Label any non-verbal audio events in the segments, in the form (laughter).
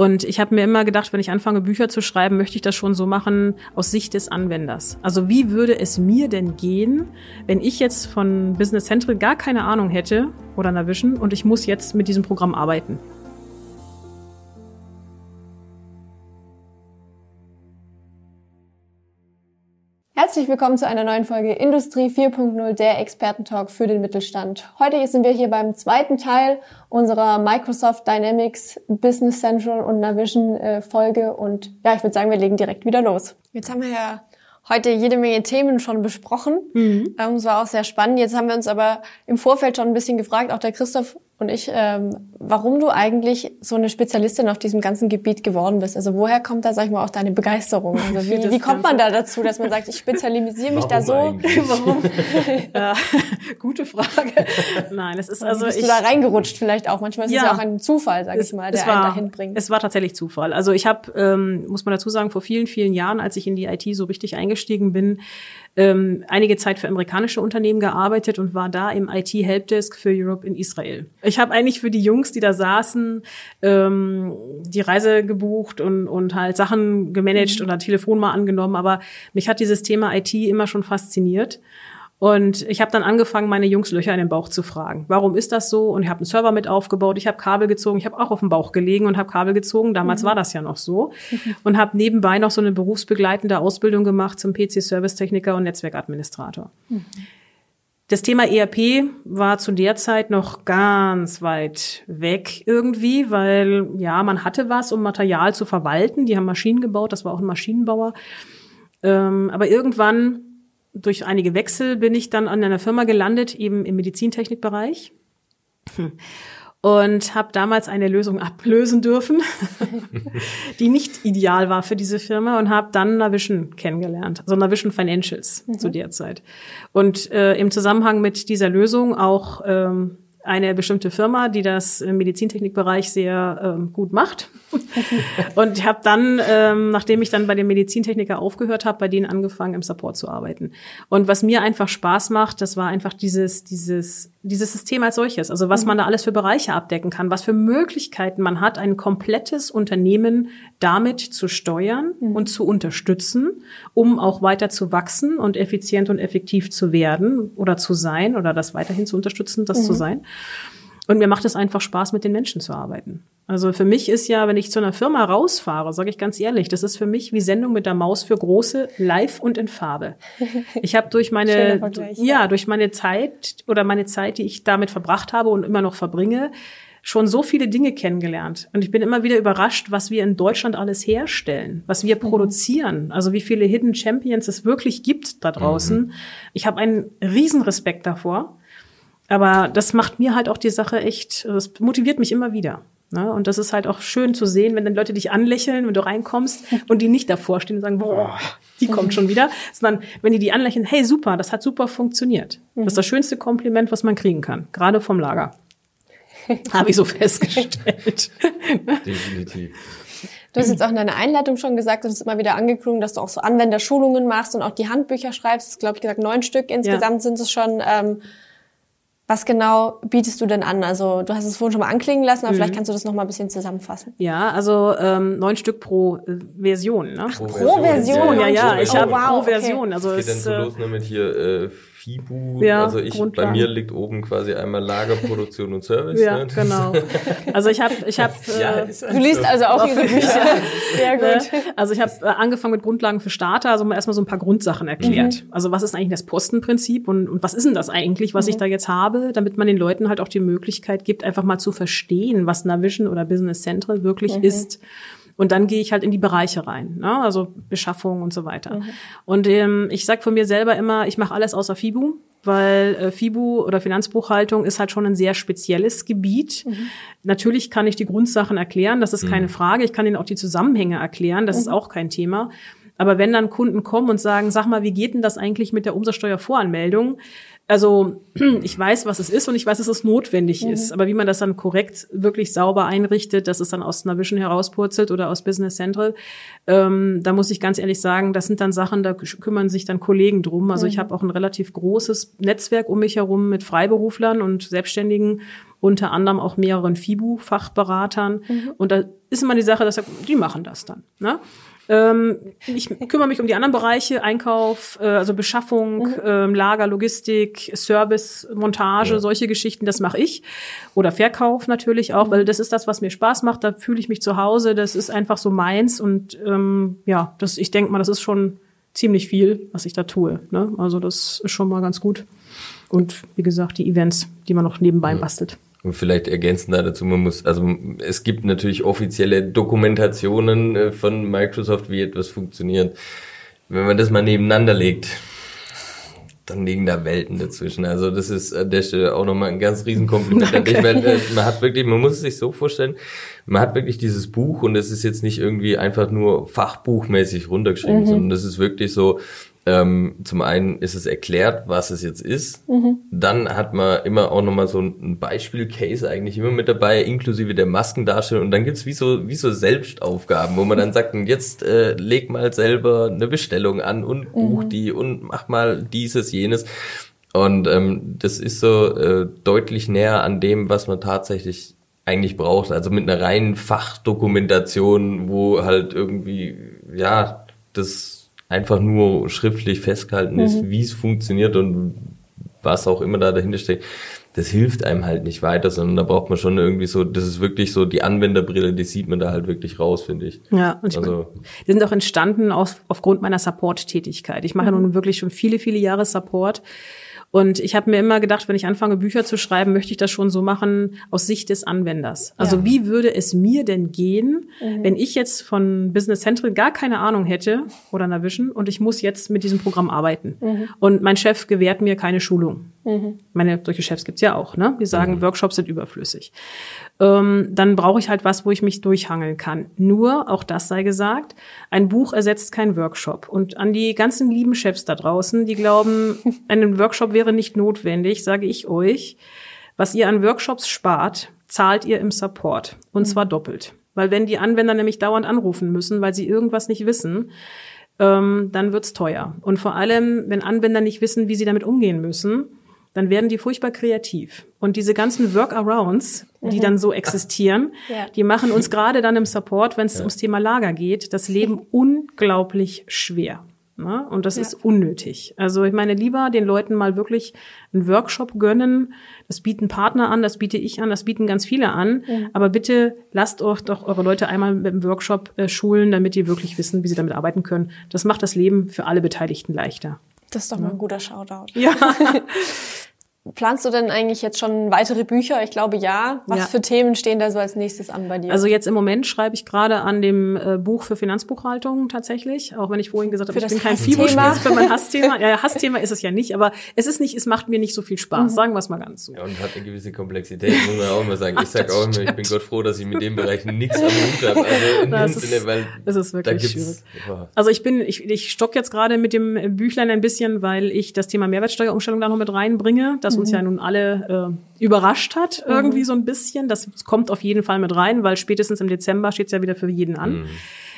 Und ich habe mir immer gedacht, wenn ich anfange, Bücher zu schreiben, möchte ich das schon so machen aus Sicht des Anwenders. Also wie würde es mir denn gehen, wenn ich jetzt von Business Central gar keine Ahnung hätte oder Navision und ich muss jetzt mit diesem Programm arbeiten? Herzlich willkommen zu einer neuen Folge Industrie 4.0, der Expertentalk für den Mittelstand. Heute sind wir hier beim zweiten Teil unserer Microsoft Dynamics Business Central und Navision äh, Folge und ja, ich würde sagen, wir legen direkt wieder los. Jetzt haben wir ja heute jede Menge Themen schon besprochen. Mhm. Ähm, es war auch sehr spannend. Jetzt haben wir uns aber im Vorfeld schon ein bisschen gefragt, auch der Christoph und ich, ähm, warum du eigentlich so eine Spezialistin auf diesem ganzen Gebiet geworden bist. Also woher kommt da, sag ich mal, auch deine Begeisterung? (laughs) Also wie, wie kommt man da dazu, dass man sagt, ich spezialisiere mich da so? (laughs) (laughs) warum? ja, gute Frage. Nein, es ist also bist ich, du da reingerutscht vielleicht auch. Manchmal ist ja, es ja auch ein Zufall, sag ich mal, der war, einen dahin bringt. Es war tatsächlich Zufall. Also ich habe, ähm, muss man dazu sagen, vor vielen, vielen Jahren, als ich in die IT so richtig eingestiegen bin, ähm, einige Zeit für amerikanische Unternehmen gearbeitet und war da im IT-Helpdesk für Europe in Israel. Ich habe eigentlich für die Jungs, die da saßen, ähm, die Reise gebucht und, und halt Sachen gemanagt mhm. oder Telefon mal angenommen, aber mich hat dieses Thema IT immer schon fasziniert. Und ich habe dann angefangen, meine Jungs Löcher in den Bauch zu fragen. Warum ist das so? Und ich habe einen Server mit aufgebaut, ich habe Kabel gezogen, ich habe auch auf dem Bauch gelegen und habe Kabel gezogen. Damals mhm. war das ja noch so. (laughs) Und habe nebenbei noch so eine berufsbegleitende Ausbildung gemacht zum PC-Servicetechniker und Netzwerkadministrator. Mhm. Das Thema ERP war zu der Zeit noch ganz weit weg irgendwie, weil ja, man hatte was, um Material zu verwalten. Die haben Maschinen gebaut, das war auch ein Maschinenbauer. Ähm, aber irgendwann durch einige Wechsel bin ich dann an einer Firma gelandet, eben im Medizintechnikbereich. Und habe damals eine Lösung ablösen dürfen, (laughs) die nicht ideal war für diese Firma und habe dann Navision kennengelernt, also Navision Financials mhm. zu der Zeit. Und äh, im Zusammenhang mit dieser Lösung auch ähm, eine bestimmte Firma, die das im Medizintechnikbereich sehr ähm, gut macht. (laughs) und ich habe dann, ähm, nachdem ich dann bei dem Medizintechniker aufgehört habe, bei denen angefangen, im Support zu arbeiten. Und was mir einfach Spaß macht, das war einfach dieses, dieses, dieses System als solches. Also was mhm. man da alles für Bereiche abdecken kann, was für Möglichkeiten man hat, ein komplettes Unternehmen damit zu steuern mhm. und zu unterstützen, um auch weiter zu wachsen und effizient und effektiv zu werden oder zu sein oder das weiterhin zu unterstützen, das mhm. zu sein. Und mir macht es einfach Spaß, mit den Menschen zu arbeiten. Also für mich ist ja, wenn ich zu einer Firma rausfahre, sage ich ganz ehrlich, das ist für mich wie Sendung mit der Maus für große, live und in Farbe. (laughs) Ich habe durch meine, ja, durch meine Zeit oder meine Zeit, die ich damit verbracht habe und immer noch verbringe, schon so viele Dinge kennengelernt. Und ich bin immer wieder überrascht, was wir in Deutschland alles herstellen, was wir mhm. produzieren, also wie viele Hidden Champions es wirklich gibt da draußen. Mhm. Ich habe einen Riesenrespekt davor. Aber das macht mir halt auch die Sache echt, das motiviert mich immer wieder. Ne? Und das ist halt auch schön zu sehen, wenn dann Leute dich anlächeln, wenn du reinkommst (laughs) und die nicht davor stehen und sagen, boah, die kommt schon wieder, sondern wenn die die anlächeln, hey, super, das hat super funktioniert. Das ist das schönste Kompliment, was man kriegen kann, gerade vom Lager. (laughs) Habe ich so festgestellt. (laughs) Definitiv. Du hast jetzt auch in deiner Einleitung schon gesagt, du hast immer wieder angeklungen, dass du auch so Anwenderschulungen machst und auch die Handbücher schreibst. Das glaube ich gesagt neun Stück insgesamt ja. sind es schon. Ähm, was genau bietest du denn an? Also du hast es vorhin schon mal anklingen lassen, aber mhm. vielleicht kannst du das noch mal ein bisschen zusammenfassen. Ja, also ähm, neun Stück pro äh, Version. Ne? Ach, pro, pro Version. Version. Ja, ja, ich oh, habe wow, pro Version. Okay. Also es geht dann so los ne, mit hier äh, FIBU. Ja, also ich, bei mir liegt oben quasi einmal Lagerproduktion und Service. Ja, ne? genau. (laughs) Also ich habe, ich habe. (laughs) ja, äh, du liest also auch ihre Bücher. (laughs) Sehr gut. Also ich habe äh, angefangen mit Grundlagen für Starter, also mal erstmal so ein paar Grundsachen erklärt. Mhm. Also was ist eigentlich das Postenprinzip und, und was ist denn das eigentlich, was mhm. ich da jetzt habe, damit man den Leuten halt auch die Möglichkeit gibt, einfach mal zu verstehen, was Navision oder Business Central wirklich mhm. ist. Und dann gehe ich halt in die Bereiche rein, ne? also Beschaffung und so weiter. Mhm. Und ähm, ich sage von mir selber immer, ich mache alles außer FIBU, weil äh, FIBU oder Finanzbuchhaltung ist halt schon ein sehr spezielles Gebiet. Mhm. Natürlich kann ich die Grundsachen erklären, das ist mhm. keine Frage. Ich kann Ihnen auch die Zusammenhänge erklären, das ist mhm. auch kein Thema. Aber wenn dann Kunden kommen und sagen, sag mal, wie geht denn das eigentlich mit der Umsatzsteuervoranmeldung? also (clears throat) ich weiß, was es ist und ich weiß, dass es notwendig mhm. ist. Aber wie man das dann korrekt, wirklich sauber einrichtet, dass es dann aus Navision herauspurzelt oder aus Business Central, ähm, da muss ich ganz ehrlich sagen, das sind dann Sachen, da kümmern sich dann Kollegen drum. Also mhm. ich habe auch ein relativ großes Netzwerk um mich herum mit Freiberuflern und Selbstständigen, unter anderem auch mehreren FIBU-Fachberatern. Mhm. Und da ist immer die Sache, dass die machen das dann. Ne? Ähm, ich kümmere mich um die anderen Bereiche, Einkauf, äh, also Beschaffung, mhm. ähm, Lager, Logistik, Service, Montage, ja. solche Geschichten, das mache ich. Oder Verkauf natürlich auch, mhm. weil das ist das, was mir Spaß macht, da fühle ich mich zu Hause, das ist einfach so meins und ähm, ja, das, ich denke mal, das ist schon ziemlich viel, was ich da tue. Ne? Also das ist schon mal ganz gut. Und wie gesagt, die Events, die man noch nebenbei ja. bastelt. Und vielleicht ergänzen da dazu, man muss, also es gibt natürlich offizielle Dokumentationen äh, von Microsoft, wie etwas funktioniert. Wenn man das mal nebeneinander legt, dann liegen da Welten dazwischen. Also das ist an der Stelle auch nochmal ein ganz riesen Kompliment an (laughs) dich, weil äh, man hat wirklich, man muss es sich so vorstellen, man hat wirklich dieses Buch und es ist jetzt nicht irgendwie einfach nur fachbuchmäßig runtergeschrieben, mhm. sondern das ist wirklich so, ähm, zum einen ist es erklärt, was es jetzt ist. Mhm. Dann hat man immer auch nochmal so ein Beispiel-Case eigentlich immer mit dabei, inklusive der Maskendarstellung. Und dann gibt's wie so, wie so Selbstaufgaben, wo man dann sagt, und jetzt äh, leg mal selber eine Bestellung an und buch mhm. die und mach mal dieses, jenes. Und ähm, das ist so äh, deutlich näher an dem, was man tatsächlich eigentlich braucht. Also mit einer reinen Fachdokumentation, wo halt irgendwie, ja, das einfach nur schriftlich festgehalten mhm. ist, wie es funktioniert und was auch immer da dahinter steckt, das hilft einem halt nicht weiter, sondern da braucht man schon irgendwie so, das ist wirklich so die Anwenderbrille, die sieht man da halt wirklich raus, finde ich. Ja, und ich also, die sind auch entstanden aus, aufgrund meiner Support-Tätigkeit. Ich mache mhm. nun wirklich schon viele, viele Jahre Support und ich habe mir immer gedacht, wenn ich anfange, Bücher zu schreiben, möchte ich das schon so machen aus Sicht des Anwenders. Also ja. wie würde es mir denn gehen, mhm. wenn ich jetzt von Business Central gar keine Ahnung hätte oder Navision und ich muss jetzt mit diesem Programm arbeiten. Mhm. Und mein Chef gewährt mir keine Schulung. Mhm. Meine solche Chefs gibt's ja auch, ne? Die sagen, mhm. Workshops sind überflüssig. Ähm, dann brauche ich halt was, wo ich mich durchhangeln kann. Nur, auch das sei gesagt, ein Buch ersetzt keinen Workshop. Und an die ganzen lieben Chefs da draußen, die glauben, (laughs) ein Workshop wäre nicht notwendig, sage ich euch, was ihr an Workshops spart, zahlt ihr im Support. Und zwar doppelt. Weil wenn die Anwender nämlich dauernd anrufen müssen, weil sie irgendwas nicht wissen, ähm, dann wird's teuer. Und vor allem, wenn Anwender nicht wissen, wie sie damit umgehen müssen, dann werden die furchtbar kreativ. Und diese ganzen Workarounds, die mhm. dann so (laughs) existieren, ja. die machen uns (laughs) gerade dann im Support, wenn es ja. ums Thema Lager geht, das Leben (laughs) unglaublich schwer. Ne? Und das ja. ist unnötig. Also ich meine, lieber den Leuten mal wirklich einen Workshop gönnen. Das bieten Partner an, das biete ich an, das bieten ganz viele an. Mhm. Aber bitte lasst euch doch eure Leute einmal mit dem Workshop äh, schulen, damit die wirklich wissen, wie sie damit arbeiten können. Das macht das Leben für alle Beteiligten leichter. Das ist doch mal ein guter Shoutout. Ja. (laughs) Planst du denn eigentlich jetzt schon weitere Bücher? Ich glaube ja. Was ja. für Themen stehen da so als nächstes an bei dir? Also jetzt im Moment schreibe ich gerade an dem äh, Buch für Finanzbuchhaltung tatsächlich, auch wenn ich vorhin gesagt habe, ich bin kein FIBO-Thema (laughs) für mein Hassthema. Ja, Hassthema ist es ja nicht, aber es ist nicht, es macht mir nicht so viel Spaß, mhm. sagen wir es mal ganz so. Ja, und hat eine gewisse Komplexität, muss man auch immer sagen. Ich sag auch immer, ich bin Gott froh, dass ich mit dem Bereich nichts am Hut habe. Also in das dem Sinne, weil es ist wirklich schwierig. Oh. Also ich bin, ich, ich stock jetzt gerade mit dem Büchlein ein bisschen, weil ich das Thema Mehrwertsteuerumstellung da noch mit reinbringe, das mhm. uns ja nun alle äh, überrascht hat, mhm. irgendwie so ein bisschen. Das kommt auf jeden Fall mit rein, weil spätestens im Dezember steht es ja wieder für jeden an. Mhm.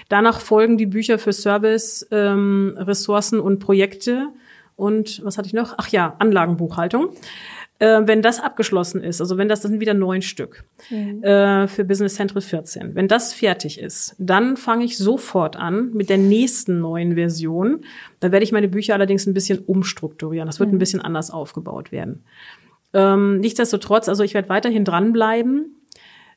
Danach folgen die Bücher für Service, ähm, Ressourcen und Projekte. Und was hatte ich noch? Ach ja, Anlagenbuchhaltung. Äh, wenn das abgeschlossen ist, also wenn das, das sind wieder neun Stück mhm. äh, für Business Central 14. Wenn das fertig ist, dann fange ich sofort an mit der nächsten neuen Version. Da werde ich meine Bücher allerdings ein bisschen umstrukturieren. Das wird mhm. ein bisschen anders aufgebaut werden. Ähm, nichtsdestotrotz, also ich werde weiterhin dranbleiben.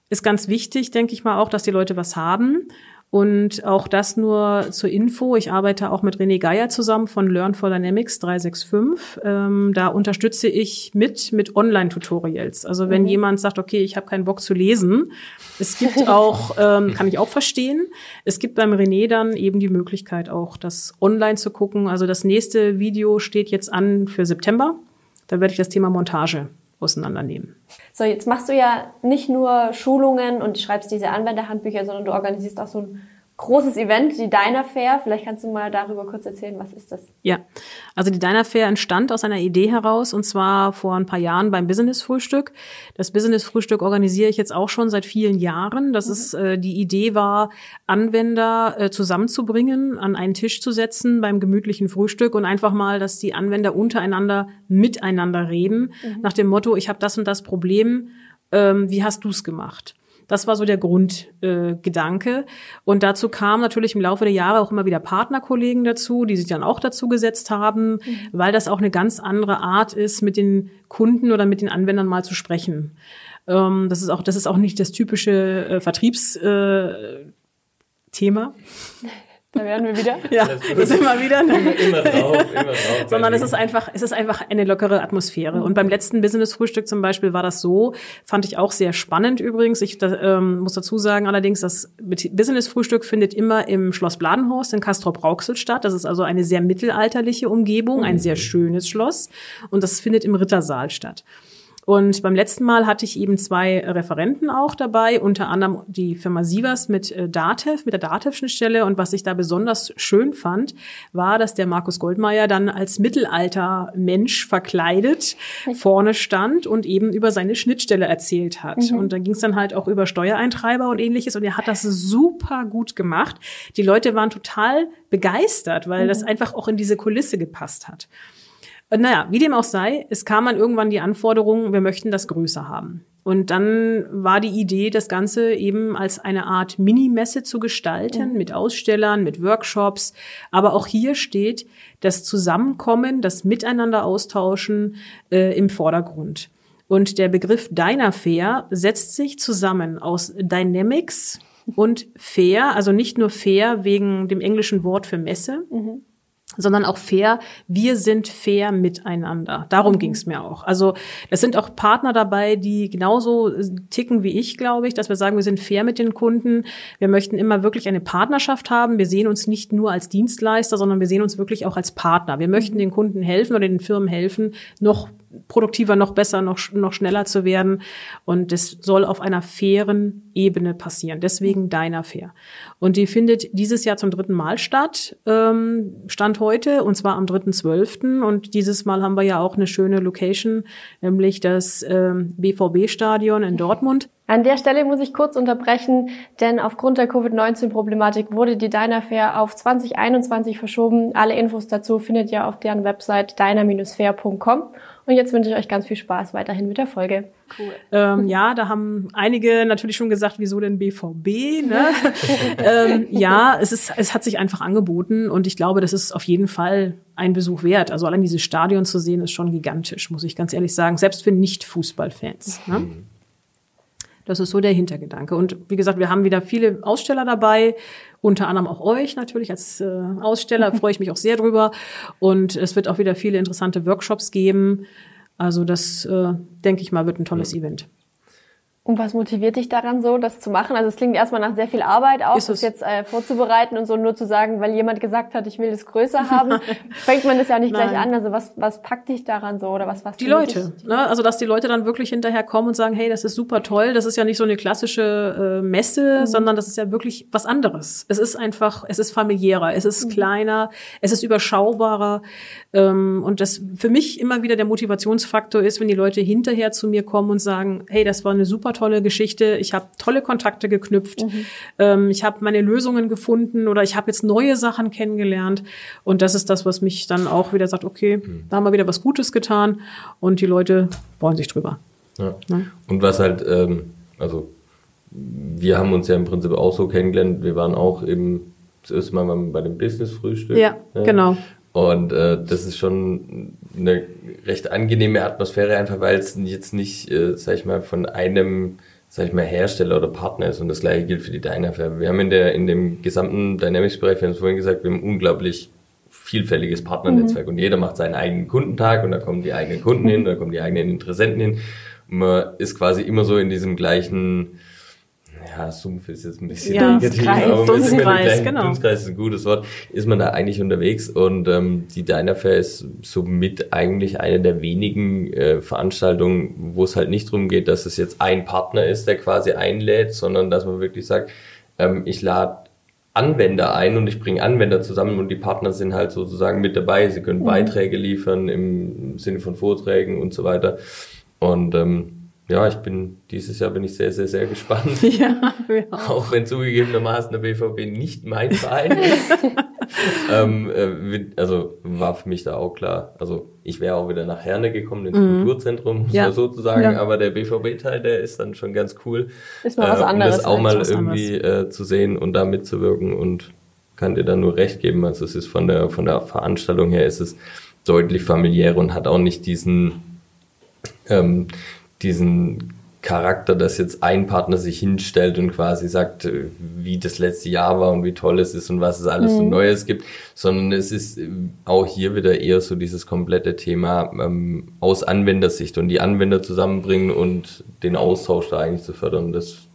Ist ganz wichtig, denke ich mal auch, dass die Leute was haben. Und auch das nur zur Info. Ich arbeite auch mit René Geier zusammen von Learn for Dynamics 365. Ähm, da unterstütze ich mit mit Online-Tutorials. Also wenn mhm. jemand sagt, okay, ich habe keinen Bock zu lesen, es gibt (laughs) auch, ähm, kann ich auch verstehen. Es gibt beim René dann eben die Möglichkeit auch, das online zu gucken. Also das nächste Video steht jetzt an für September. Da werde ich das Thema Montage auseinandernehmen. So, jetzt machst du ja nicht nur Schulungen und schreibst diese Anwenderhandbücher, sondern du organisierst auch so ein großes Event, die Diner Fair. Vielleicht kannst du mal darüber kurz erzählen, was ist das? Ja, also die Diner Fair entstand aus einer Idee heraus und zwar vor ein paar Jahren beim Business Frühstück. Das Business Frühstück organisiere ich jetzt auch schon seit vielen Jahren. Das mhm. ist äh, die Idee war, Anwender äh, zusammenzubringen, an einen Tisch zu setzen beim gemütlichen Frühstück und einfach mal, dass die Anwender untereinander miteinander reden, mhm. nach dem Motto, ich habe das und das Problem ähm, wie hast du's gemacht? Das war so der Grundgedanke. Äh, und dazu kamen natürlich im Laufe der Jahre auch immer wieder Partnerkollegen dazu, die sich dann auch dazu gesetzt haben, mhm. weil das auch eine ganz andere Art ist, mit den Kunden oder mit den Anwendern mal zu sprechen. Ähm, das ist auch, das ist auch nicht das typische äh, Vertriebsthema. Äh, (laughs) da werden wir wieder. ja, das sind wir wieder. Ne? Immer, immer drauf, immer drauf. (laughs) Sondern es ist einfach, es ist einfach eine lockere Atmosphäre. Und beim letzten Business-Frühstück zum Beispiel war das so, fand ich auch sehr spannend übrigens. Ich da, ähm, muss dazu sagen allerdings, das Business-Frühstück findet immer im Schloss Bladenhorst in Castrop-Rauxel statt. Das ist also eine sehr mittelalterliche Umgebung, ein sehr schönes Schloss. Und das findet im Rittersaal statt. Und beim letzten Mal hatte ich eben zwei Referenten auch dabei, unter anderem die Firma Sievers mit äh, Datev, mit der Datev-Schnittstelle. Und was ich da besonders schön fand, war, dass der Markus Goldmeier dann als Mittelalter-Mensch verkleidet vorne stand und eben über seine Schnittstelle erzählt hat. Mhm. Und da ging es dann halt auch über Steuereintreiber und ähnliches. Und er hat das super gut gemacht. Die Leute waren total begeistert, weil mhm. das einfach auch in diese Kulisse gepasst hat. Und naja, wie dem auch sei, es kam dann irgendwann die Anforderung, wir möchten das größer haben. Und dann war die Idee, das Ganze eben als eine Art Minimesse zu gestalten, mhm. mit Ausstellern, mit Workshops. Aber auch hier steht das Zusammenkommen, das Miteinander austauschen äh, im Vordergrund. Und der Begriff Dynafair setzt sich zusammen aus Dynamics und Fair, also nicht nur Fair wegen dem englischen Wort für Messe, mhm sondern auch fair. Wir sind fair miteinander. Darum ging es mir auch. Also es sind auch Partner dabei, die genauso ticken wie ich, glaube ich, dass wir sagen, wir sind fair mit den Kunden. Wir möchten immer wirklich eine Partnerschaft haben. Wir sehen uns nicht nur als Dienstleister, sondern wir sehen uns wirklich auch als Partner. Wir möchten den Kunden helfen oder den Firmen helfen, noch produktiver, noch besser, noch, noch schneller zu werden. Und das soll auf einer fairen Ebene passieren. Deswegen deiner Fair. Und die findet dieses Jahr zum dritten Mal statt, ähm, Stand heute, und zwar am 3.12. Und dieses Mal haben wir ja auch eine schöne Location, nämlich das ähm, BVB-Stadion in Dortmund. An der Stelle muss ich kurz unterbrechen, denn aufgrund der Covid-19-Problematik wurde die Diner Fair auf 2021 verschoben. Alle Infos dazu findet ihr auf deren Website diner-fair.com. Und jetzt wünsche ich euch ganz viel Spaß weiterhin mit der Folge. Cool. Ähm, ja, da haben einige natürlich schon gesagt, wieso denn BVB? Ne? (laughs) ähm, ja, es ist, es hat sich einfach angeboten und ich glaube, das ist auf jeden Fall ein Besuch wert. Also allein dieses Stadion zu sehen, ist schon gigantisch, muss ich ganz ehrlich sagen. Selbst für Nicht-Fußballfans. Ne? Mhm. Das ist so der Hintergedanke. Und wie gesagt, wir haben wieder viele Aussteller dabei, unter anderem auch euch natürlich als äh, Aussteller, (laughs) freue ich mich auch sehr drüber. Und es wird auch wieder viele interessante Workshops geben. Also das, äh, denke ich mal, wird ein tolles ja. Event. Und was motiviert dich daran so, das zu machen? Also es klingt erstmal nach sehr viel Arbeit auch, das jetzt äh, vorzubereiten und so nur zu sagen, weil jemand gesagt hat, ich will das größer (laughs) haben, fängt man das ja nicht Nein. gleich an. Also was, was packt dich daran so oder was was Die Leute, ne? also dass die Leute dann wirklich hinterher kommen und sagen, hey, das ist super toll, das ist ja nicht so eine klassische äh, Messe, mhm. sondern das ist ja wirklich was anderes. Es ist einfach, es ist familiärer, es ist mhm. kleiner, es ist überschaubarer ähm, und das für mich immer wieder der Motivationsfaktor ist, wenn die Leute hinterher zu mir kommen und sagen, hey, das war eine super tolle Geschichte. Ich habe tolle Kontakte geknüpft. Mhm. Ähm, ich habe meine Lösungen gefunden oder ich habe jetzt neue Sachen kennengelernt. Und das ist das, was mich dann auch wieder sagt, okay, mhm. da haben wir wieder was Gutes getan und die Leute freuen sich drüber. Ja. Ne? Und was halt, ähm, also wir haben uns ja im Prinzip auch so kennengelernt. Wir waren auch eben das erste Mal bei dem Business-Frühstück. Ja, ja, genau. Und äh, das ist schon eine recht angenehme Atmosphäre, einfach weil es jetzt nicht, äh, sag ich mal, von einem, sag ich mal, Hersteller oder Partner ist. Und das gleiche gilt für die Dynafair. Wir haben in der in dem gesamten Dynamics-Bereich, wir haben es vorhin gesagt, wir haben ein unglaublich vielfältiges Partnernetzwerk mhm. und jeder macht seinen eigenen Kundentag und da kommen die eigenen Kunden hin, (laughs) da kommen die eigenen Interessenten hin. Und man ist quasi immer so in diesem gleichen ja, Sumpf ist jetzt ein bisschen ja, negativ, aber Dunstkreis, genau. Dunstkreis ist ein gutes Wort, ist man da eigentlich unterwegs und ähm, die Dynafair ist somit eigentlich eine der wenigen äh, Veranstaltungen, wo es halt nicht darum geht, dass es jetzt ein Partner ist, der quasi einlädt, sondern dass man wirklich sagt, ähm, ich lade Anwender ein und ich bringe Anwender zusammen und die Partner sind halt sozusagen mit dabei. Sie können mhm. Beiträge liefern im Sinne von Vorträgen und so weiter. Und ähm, ja, ich bin, dieses Jahr bin ich sehr, sehr, sehr gespannt. (laughs) Ja, wir (laughs) auch. wenn zugegebenermaßen der BVB nicht mein Verein ist. (laughs) ähm, äh, also war für mich da auch klar. Also ich wäre auch wieder nach Herne gekommen ins mhm. Kulturzentrum, muss ja. man sozusagen, ja. aber der BVB-Teil, der ist dann schon ganz cool. Ist mal was äh, anderes. Um das auch mal irgendwie äh, zu sehen und da mitzuwirken und kann dir dann nur recht geben. Also es ist von der von der Veranstaltung her ist es deutlich familiärer und hat auch nicht diesen ähm, diesen Charakter, dass jetzt ein Partner sich hinstellt und quasi sagt, äh, wie das letzte Jahr war und wie toll es ist und was es alles mhm. so Neues gibt, sondern es ist äh, auch hier wieder eher so dieses komplette Thema ähm, aus Anwendersicht und die Anwender zusammenbringen und den Austausch da eigentlich zu fördern. Das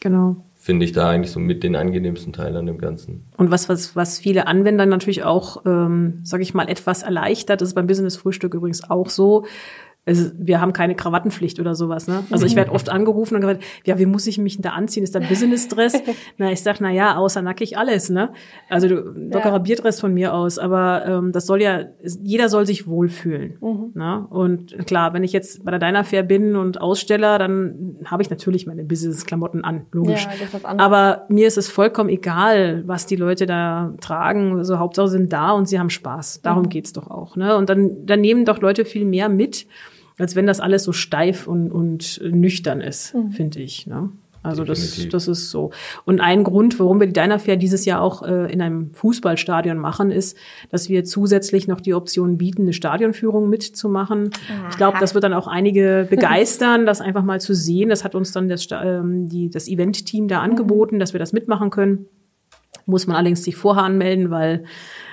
genau. finde ich da eigentlich so mit den angenehmsten Teil an dem Ganzen. Und was, was, was viele Anwender natürlich auch, ähm, sage ich mal, etwas erleichtert, das ist beim Business Frühstück übrigens auch so, also wir haben keine Krawattenpflicht oder sowas. Ne? Also ich werde oft angerufen und gesagt, ja, wie muss ich mich denn da anziehen? Ist da Business-Dress? (laughs) na, ich sag, na ja, außer nackig alles. Ne? Also du, lockerer ja. Bierdress von mir aus. Aber ähm, das soll ja, jeder soll sich wohlfühlen. Mhm. Ne? Und klar, wenn ich jetzt bei der Deiner Fair bin und Aussteller, dann habe ich natürlich meine Business-Klamotten an, logisch. Ja, Aber mir ist es vollkommen egal, was die Leute da tragen. Also Hauptsache sind da und sie haben Spaß. Darum mhm. geht's doch auch. Ne? Und dann, dann nehmen doch Leute viel mehr mit als wenn das alles so steif und, und nüchtern ist, mhm. finde ich. Ne? Also das, das ist so. Und ein Grund, warum wir die Diner Fair dieses Jahr auch äh, in einem Fußballstadion machen, ist, dass wir zusätzlich noch die Option bieten, eine Stadionführung mitzumachen. Aha. Ich glaube, das wird dann auch einige (laughs) begeistern, das einfach mal zu sehen. Das hat uns dann das, ähm, die, das Event-Team da mhm. angeboten, dass wir das mitmachen können. Muss man allerdings sich vorher anmelden, weil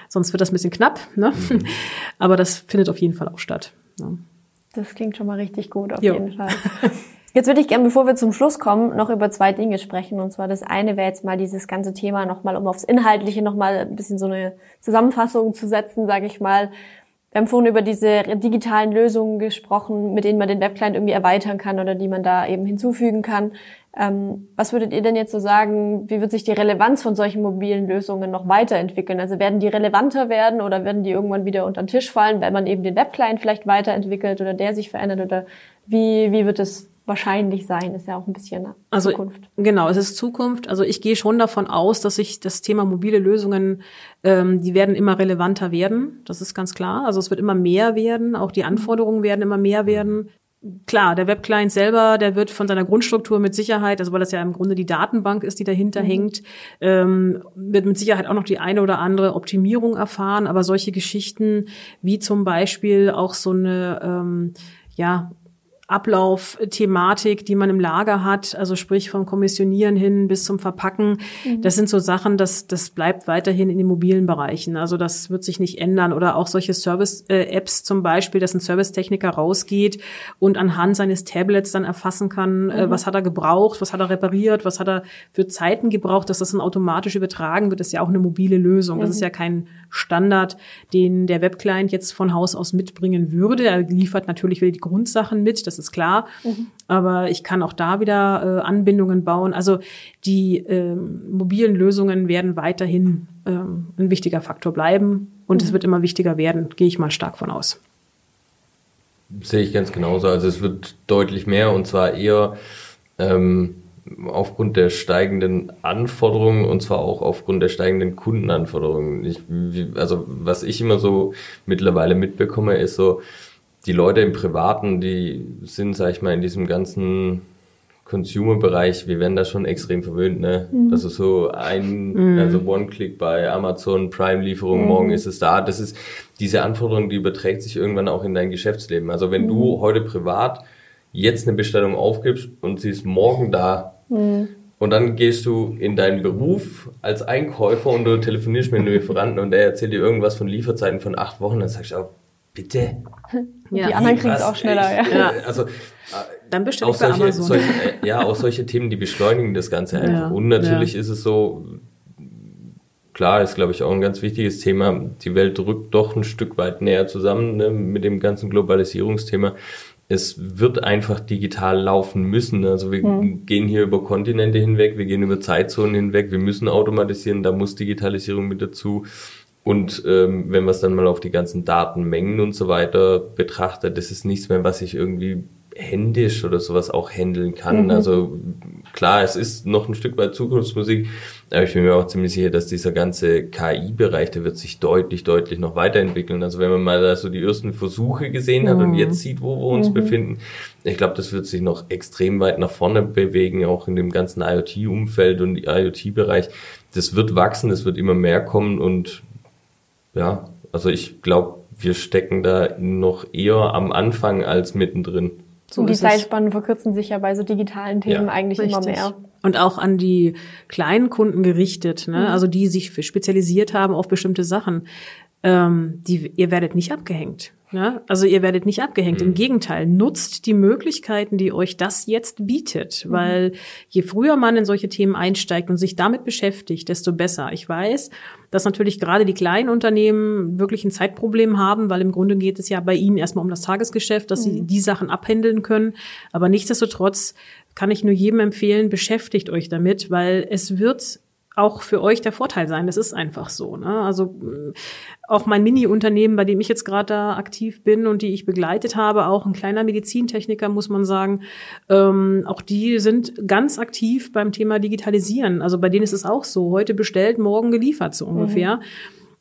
sonst wird das ein bisschen knapp. Ne? Mhm. (laughs) Aber das findet auf jeden Fall auch statt. Ne? Das klingt schon mal richtig gut, auf jo. jeden Fall. Jetzt würde ich gerne, bevor wir zum Schluss kommen, noch über zwei Dinge sprechen. Und zwar das eine wäre jetzt mal dieses ganze Thema nochmal, um aufs Inhaltliche nochmal ein bisschen so eine Zusammenfassung zu setzen, sage ich mal. Wir haben vorhin über diese digitalen Lösungen gesprochen, mit denen man den Webclient irgendwie erweitern kann oder die man da eben hinzufügen kann. Ähm, was würdet ihr denn jetzt so sagen, wie wird sich die Relevanz von solchen mobilen Lösungen noch weiterentwickeln? Also werden die relevanter werden oder werden die irgendwann wieder unter den Tisch fallen, weil man eben den Webclient vielleicht weiterentwickelt oder der sich verändert oder wie, wie wird es wahrscheinlich sein, ist ja auch ein bisschen also, Zukunft. Genau, es ist Zukunft. Also ich gehe schon davon aus, dass sich das Thema mobile Lösungen, ähm, die werden immer relevanter werden. Das ist ganz klar. Also es wird immer mehr werden. Auch die Anforderungen werden immer mehr werden. Klar, der Webclient selber, der wird von seiner Grundstruktur mit Sicherheit, also weil das ja im Grunde die Datenbank ist, die dahinter mhm. hängt, ähm, wird mit Sicherheit auch noch die eine oder andere Optimierung erfahren. Aber solche Geschichten wie zum Beispiel auch so eine ähm, ja, Ablaufthematik, die man im Lager hat, also sprich vom Kommissionieren hin bis zum Verpacken. Mhm. Das sind so Sachen, das, das bleibt weiterhin in den mobilen Bereichen. Also das wird sich nicht ändern. Oder auch solche Service-Apps äh, zum Beispiel, dass ein Servicetechniker rausgeht und anhand seines Tablets dann erfassen kann, äh, mhm. was hat er gebraucht, was hat er repariert, was hat er für Zeiten gebraucht, dass das dann automatisch übertragen wird, das ist ja auch eine mobile Lösung. Mhm. Das ist ja kein Standard, den der Webclient jetzt von Haus aus mitbringen würde. Er liefert natürlich wieder die Grundsachen mit, das ist klar. Mhm. Aber ich kann auch da wieder äh, Anbindungen bauen. Also die ähm, mobilen Lösungen werden weiterhin ähm, ein wichtiger Faktor bleiben und mhm. es wird immer wichtiger werden, gehe ich mal stark von aus. Sehe ich ganz genauso. Also es wird deutlich mehr und zwar eher ähm, aufgrund der steigenden Anforderungen und zwar auch aufgrund der steigenden Kundenanforderungen. Ich, also was ich immer so mittlerweile mitbekomme, ist so, die Leute im Privaten, die sind, sag ich mal, in diesem ganzen Consumer-Bereich, wir werden da schon extrem verwöhnt, ne? Mhm. Also so ein, mhm. also One-Click bei Amazon, Prime-Lieferung, mhm. morgen ist es da. Das ist, diese Anforderung, die überträgt sich irgendwann auch in dein Geschäftsleben. Also wenn du mhm. heute privat jetzt eine Bestellung aufgibst und sie ist morgen da, mhm. und dann gehst du in deinen Beruf als Einkäufer und du telefonierst mit einem Lieferanten und der erzählt dir irgendwas von Lieferzeiten von acht Wochen, dann sagst du auch, bitte? Ja. Die anderen kriegen es auch schneller, ich, ja. Also, dann ich bei solche, Amazon. Solche, äh, ja, auch solche Themen, die beschleunigen das Ganze einfach. Ja. Und natürlich ja. ist es so, klar, ist glaube ich auch ein ganz wichtiges Thema. Die Welt rückt doch ein Stück weit näher zusammen ne, mit dem ganzen Globalisierungsthema. Es wird einfach digital laufen müssen. Also wir mhm. gehen hier über Kontinente hinweg, wir gehen über Zeitzonen hinweg, wir müssen automatisieren, da muss Digitalisierung mit dazu. Und ähm, wenn man es dann mal auf die ganzen Datenmengen und so weiter betrachtet, das ist nichts mehr, was sich irgendwie händisch oder sowas auch handeln kann. Mhm. Also klar, es ist noch ein Stück weit Zukunftsmusik, aber ich bin mir auch ziemlich sicher, dass dieser ganze KI-Bereich, der wird sich deutlich, deutlich noch weiterentwickeln. Also wenn man mal da so die ersten Versuche gesehen hat mhm. und jetzt sieht, wo wir uns mhm. befinden, ich glaube, das wird sich noch extrem weit nach vorne bewegen, auch in dem ganzen IoT-Umfeld und IoT-Bereich. Das wird wachsen, es wird immer mehr kommen und ja, also ich glaube, wir stecken da noch eher am Anfang als mittendrin. So und die Zeitspannen verkürzen sich ja bei so digitalen Themen ja, eigentlich richtig. immer mehr. Und auch an die kleinen Kunden gerichtet, ne? Mhm. also die sich spezialisiert haben auf bestimmte Sachen. Ähm, die, ihr werdet nicht abgehängt. Ja, also ihr werdet nicht abgehängt. Mhm. Im Gegenteil, nutzt die Möglichkeiten, die euch das jetzt bietet. Mhm. Weil je früher man in solche Themen einsteigt und sich damit beschäftigt, desto besser. Ich weiß, dass natürlich gerade die kleinen Unternehmen wirklich ein Zeitproblem haben, weil im Grunde geht es ja bei ihnen erstmal um das Tagesgeschäft, dass mhm. sie die Sachen abhändeln können. Aber nichtsdestotrotz kann ich nur jedem empfehlen, beschäftigt euch damit, weil es wird auch für euch der Vorteil sein. Das ist einfach so. Ne? Also äh, auch mein Mini-Unternehmen, bei dem ich jetzt gerade da aktiv bin und die ich begleitet habe, auch ein kleiner Medizintechniker, muss man sagen, ähm, auch die sind ganz aktiv beim Thema Digitalisieren. Also bei denen ist es auch so, heute bestellt, morgen geliefert so ungefähr. Mhm.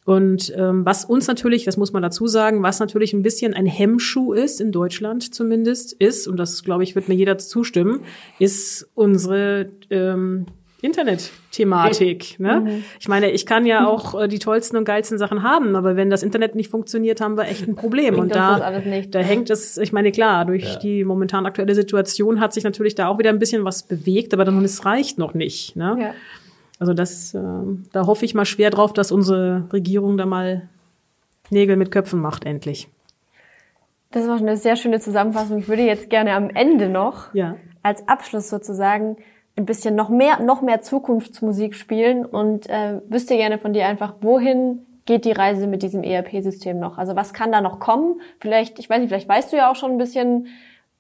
Und ähm, was uns natürlich, das muss man dazu sagen, was natürlich ein bisschen ein Hemmschuh ist, in Deutschland zumindest, ist, und das glaube ich, wird mir jeder zustimmen, ist unsere ähm, Internet-Thematik. Ne? Mhm. Ich meine, ich kann ja auch äh, die tollsten und geilsten Sachen haben, aber wenn das Internet nicht funktioniert, haben wir echt ein Problem. und da, da hängt es, ich meine, klar, durch ja. die momentan aktuelle Situation hat sich natürlich da auch wieder ein bisschen was bewegt, aber dann es reicht noch nicht. Ne? Ja. Also das, äh, da hoffe ich mal schwer drauf, dass unsere Regierung da mal Nägel mit Köpfen macht, endlich. Das war eine sehr schöne Zusammenfassung. Ich würde jetzt gerne am Ende noch ja. als Abschluss sozusagen ein bisschen noch mehr, noch mehr Zukunftsmusik spielen und äh, wüsste gerne von dir einfach, wohin geht die Reise mit diesem ERP-System noch? Also was kann da noch kommen? Vielleicht, ich weiß nicht, vielleicht weißt du ja auch schon ein bisschen,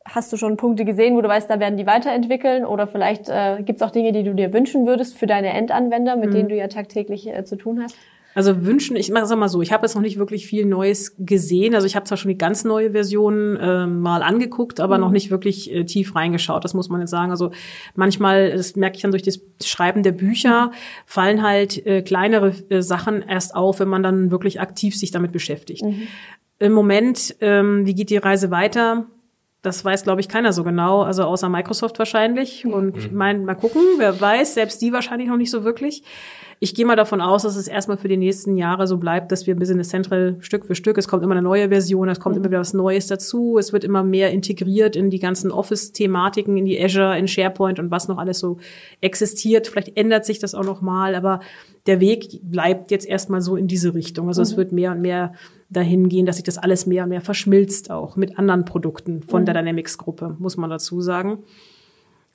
hast du schon Punkte gesehen, wo du weißt, da werden die weiterentwickeln oder vielleicht äh, gibt es auch Dinge, die du dir wünschen würdest für deine Endanwender, mit mhm. denen du ja tagtäglich äh, zu tun hast? Also wünschen, ich mache es mal so, ich habe jetzt noch nicht wirklich viel Neues gesehen. Also ich habe zwar schon die ganz neue Version äh, mal angeguckt, aber mhm. noch nicht wirklich äh, tief reingeschaut, das muss man jetzt sagen. Also manchmal, das merke ich dann durch das Schreiben der Bücher, fallen halt äh, kleinere äh, Sachen erst auf, wenn man dann wirklich aktiv sich damit beschäftigt. Mhm. Im Moment, ähm, wie geht die Reise weiter? Das weiß, glaube ich, keiner so genau, also außer Microsoft wahrscheinlich. Und mhm. mein, mal gucken, wer weiß, selbst die wahrscheinlich noch nicht so wirklich ich gehe mal davon aus, dass es erstmal für die nächsten Jahre so bleibt, dass wir Business Central Stück für Stück, es kommt immer eine neue Version, es kommt mhm. immer wieder was Neues dazu, es wird immer mehr integriert in die ganzen Office-Thematiken, in die Azure, in SharePoint und was noch alles so existiert. Vielleicht ändert sich das auch noch mal, aber der Weg bleibt jetzt erstmal so in diese Richtung. Also mhm. es wird mehr und mehr dahin gehen, dass sich das alles mehr und mehr verschmilzt auch mit anderen Produkten von mhm. der Dynamics-Gruppe, muss man dazu sagen.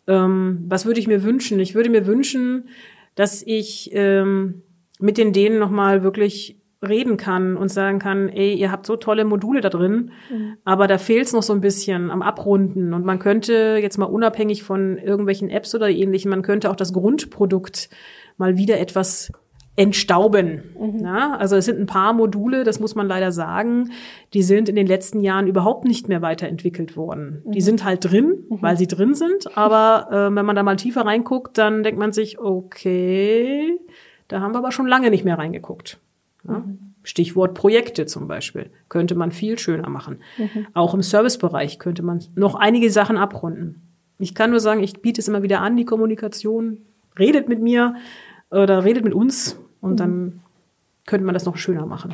Ähm, was würde ich mir wünschen? Ich würde mir wünschen, dass ich ähm, mit den denen nochmal wirklich reden kann und sagen kann, ey, ihr habt so tolle Module da drin, mhm. aber da fehlt es noch so ein bisschen am Abrunden. Und man könnte jetzt mal unabhängig von irgendwelchen Apps oder ähnlichem, man könnte auch das Grundprodukt mal wieder etwas entstauben. Mhm. Ja, also es sind ein paar Module, das muss man leider sagen, die sind in den letzten Jahren überhaupt nicht mehr weiterentwickelt worden. Mhm. Die sind halt drin, mhm. weil sie drin sind, aber äh, wenn man da mal tiefer reinguckt, dann denkt man sich, okay, da haben wir aber schon lange nicht mehr reingeguckt. Ja? Mhm. Stichwort Projekte zum Beispiel. Könnte man viel schöner machen. Mhm. Auch im Servicebereich könnte man noch einige Sachen abrunden. Ich kann nur sagen, ich biete es immer wieder an, die Kommunikation. Redet mit mir oder redet mit uns und mhm. dann könnte man das noch schöner machen.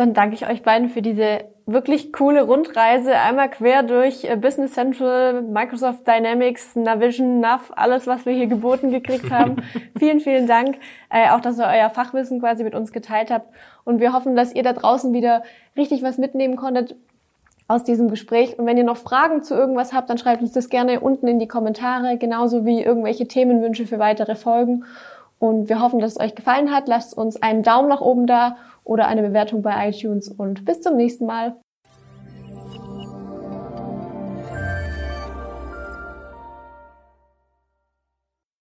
Dann danke ich euch beiden für diese wirklich coole Rundreise. Einmal quer durch äh, Business Central, Microsoft Dynamics, Navision, Nav, alles, was wir hier geboten gekriegt (laughs) haben. vielen, vielen Dank. Äh, auch, dass ihr euer Fachwissen quasi mit uns geteilt habt. Und wir hoffen, dass ihr da draußen wieder richtig was mitnehmen konntet aus diesem Gespräch. Und wenn ihr noch Fragen zu irgendwas habt, dann schreibt uns das gerne unten in die Kommentare, genauso wie irgendwelche Themenwünsche für weitere Folgen. Und wir hoffen, dass es euch gefallen hat. Lasst uns einen Daumen nach oben da oder eine Bewertung bei iTunes und bis zum nächsten Mal.